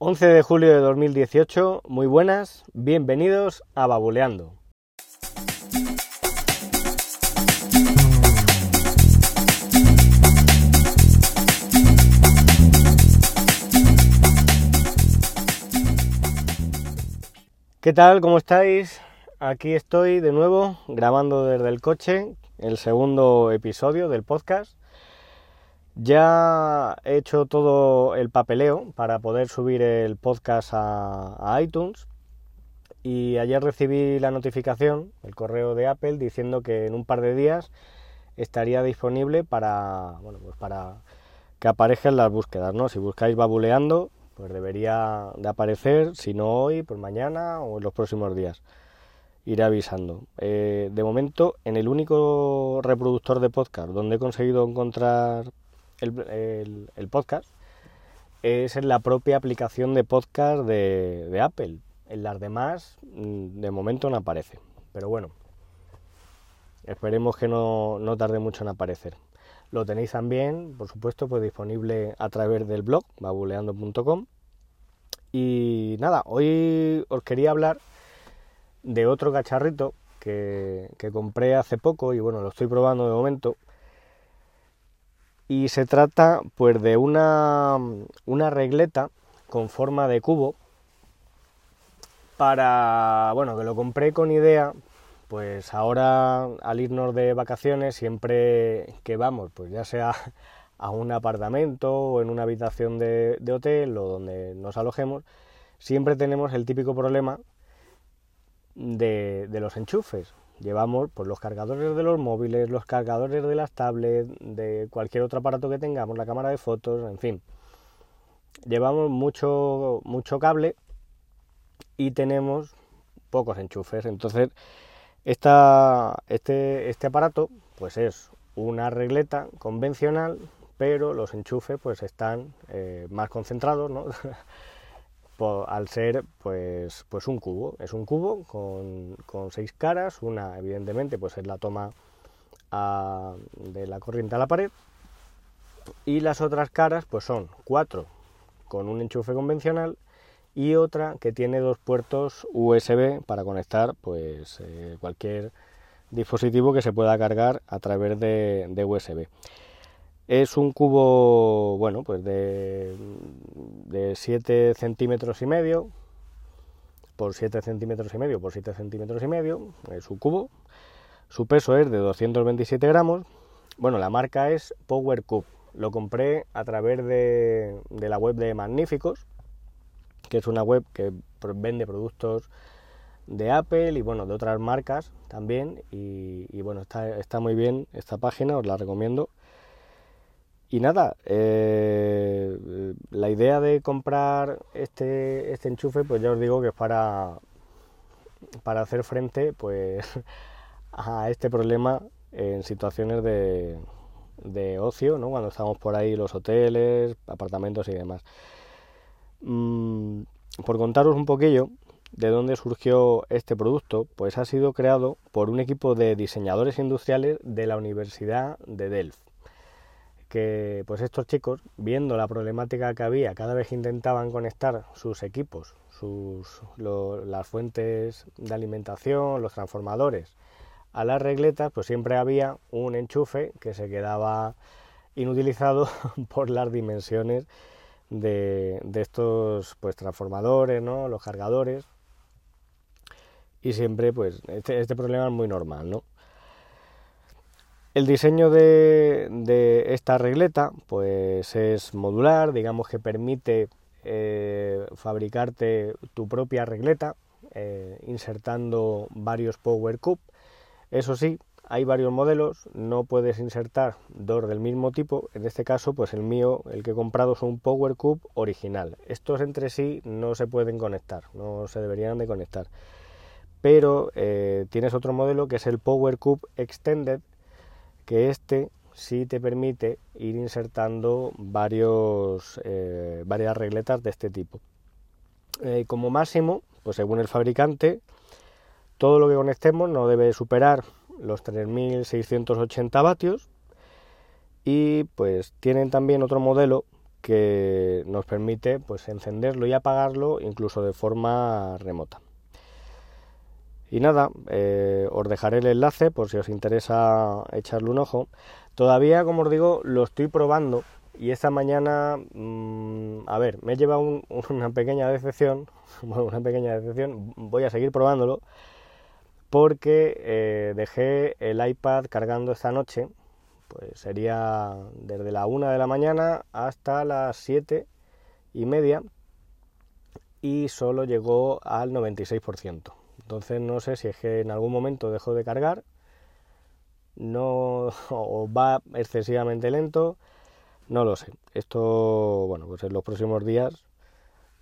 11 de julio de 2018, muy buenas, bienvenidos a Babuleando. ¿Qué tal? ¿Cómo estáis? Aquí estoy de nuevo grabando desde el coche el segundo episodio del podcast. Ya he hecho todo el papeleo para poder subir el podcast a, iTunes y ayer recibí la notificación, el correo de Apple, diciendo que en un par de días estaría disponible para, bueno, pues para que aparezcan las búsquedas, ¿no? Si buscáis babuleando, pues debería de aparecer, si no hoy, pues mañana o en los próximos días. Iré avisando. Eh, de momento, en el único reproductor de podcast donde he conseguido encontrar el, podcast es en la propia aplicación de podcast de, Apple. En las demás, mm, de momento no aparece. Pero bueno, esperemos que no, tarde mucho en aparecer. Lo tenéis también, por supuesto, pues disponible a través del blog babuleando.com. Y nada, hoy os quería hablar de otro cacharrito que, que compré hace poco y bueno, lo estoy probando de momento y se trata pues de una, una regleta con forma de cubo para, bueno, que lo compré con idea, pues ahora al irnos de vacaciones, siempre que vamos, pues ya sea a un apartamento o en una habitación de, hotel o donde nos alojemos, siempre tenemos el típico problema de, de los enchufes llevamos pues, los cargadores de los móviles, los cargadores de las tablets, de cualquier otro aparato que tengamos, la cámara de fotos, en fin. Llevamos mucho, mucho cable y tenemos pocos enchufes. Entonces, esta, este, este aparato pues es una regleta convencional, pero los enchufes pues están eh, más concentrados, ¿no? al ser pues, pues un cubo. Es un cubo con, seis caras, una evidentemente pues es la toma de la corriente a la pared y las otras caras pues son cuatro con un enchufe convencional y otra que tiene dos puertos USB para conectar pues eh, cualquier dispositivo que se pueda cargar a través de USB. Es un cubo, bueno, pues de, de 7 centímetros y medio por 7 centímetros y medio por 7 centímetros y medio, es un cubo. Su peso es de 227 gramos. Bueno, la marca es Power Cube. Lo compré a través de, la web de Magníficos, que es una web que vende productos de Apple y bueno, de otras marcas también. Y, bueno, está, está muy bien esta página, os la recomiendo. Y nada, eh, la idea de comprar este, este enchufe, pues ya os digo que es para, para hacer frente pues, a este problema en situaciones de, de ocio, ¿no? cuando estamos por ahí los hoteles, apartamentos y demás. Mm, por contaros un poquillo de dónde surgió este producto, pues ha sido creado por un equipo de diseñadores industriales de la Universidad de Delft que pues estos chicos, viendo la problemática que había cada vez que intentaban conectar sus equipos, sus, las fuentes de alimentación, los transformadores a las regletas, pues siempre había un enchufe que se quedaba inutilizado por las dimensiones de, estos pues transformadores, ¿no? los cargadores. Y siempre, pues, este, este problema es muy normal, ¿no? El diseño de, esta regleta pues es modular, digamos que permite eh, fabricarte tu propia regleta eh, insertando varios Power Cube. Eso sí, hay varios modelos, no puedes insertar dos del mismo tipo. En este caso, pues el mío, el que he comprado, es un Power Cube original. Estos entre sí no se pueden conectar, no se deberían de conectar. Pero eh, tienes otro modelo que es el Power Cube Extended, que este sí te permite ir insertando eh, varias regletas de este tipo. Eh, como máximo, pues según el fabricante, todo lo que conectemos no debe superar los 3680 vatios y pues tienen también otro modelo que nos permite pues encenderlo y apagarlo incluso de forma remota. Y nada, eh, os dejaré el enlace por si os interesa echarle un ojo. Todavía, como os digo, lo estoy probando y esta mañana, mm, a ver, me he llevado una pequeña decepción, bueno, una pequeña decepción, voy a seguir probándolo porque eh, dejé el iPad cargando esta noche, pues sería desde la 1 de la mañana hasta las 7 y media y solo llegó al 96%. Entonces no sé si es que en algún momento dejó de cargar, no o va excesivamente lento, no lo sé. Esto, bueno, pues en los próximos días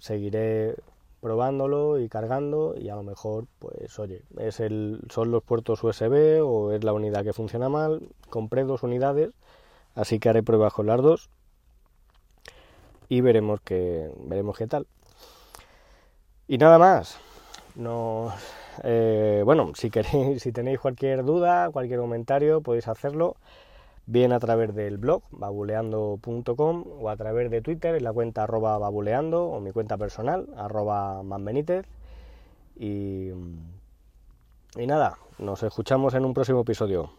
seguiré probándolo y cargando y a lo mejor, pues oye, es el, son los puertos USB o es la unidad que funciona mal. Compré dos unidades, así que haré pruebas con las dos y veremos que veremos qué tal. Y nada más. No, eh, bueno, si queréis, si tenéis cualquier duda, cualquier comentario, podéis hacerlo bien a través del blog babuleando.com o a través de Twitter en la cuenta arroba babuleando o mi cuenta personal arroba manbenítez y, y nada, nos escuchamos en un próximo episodio.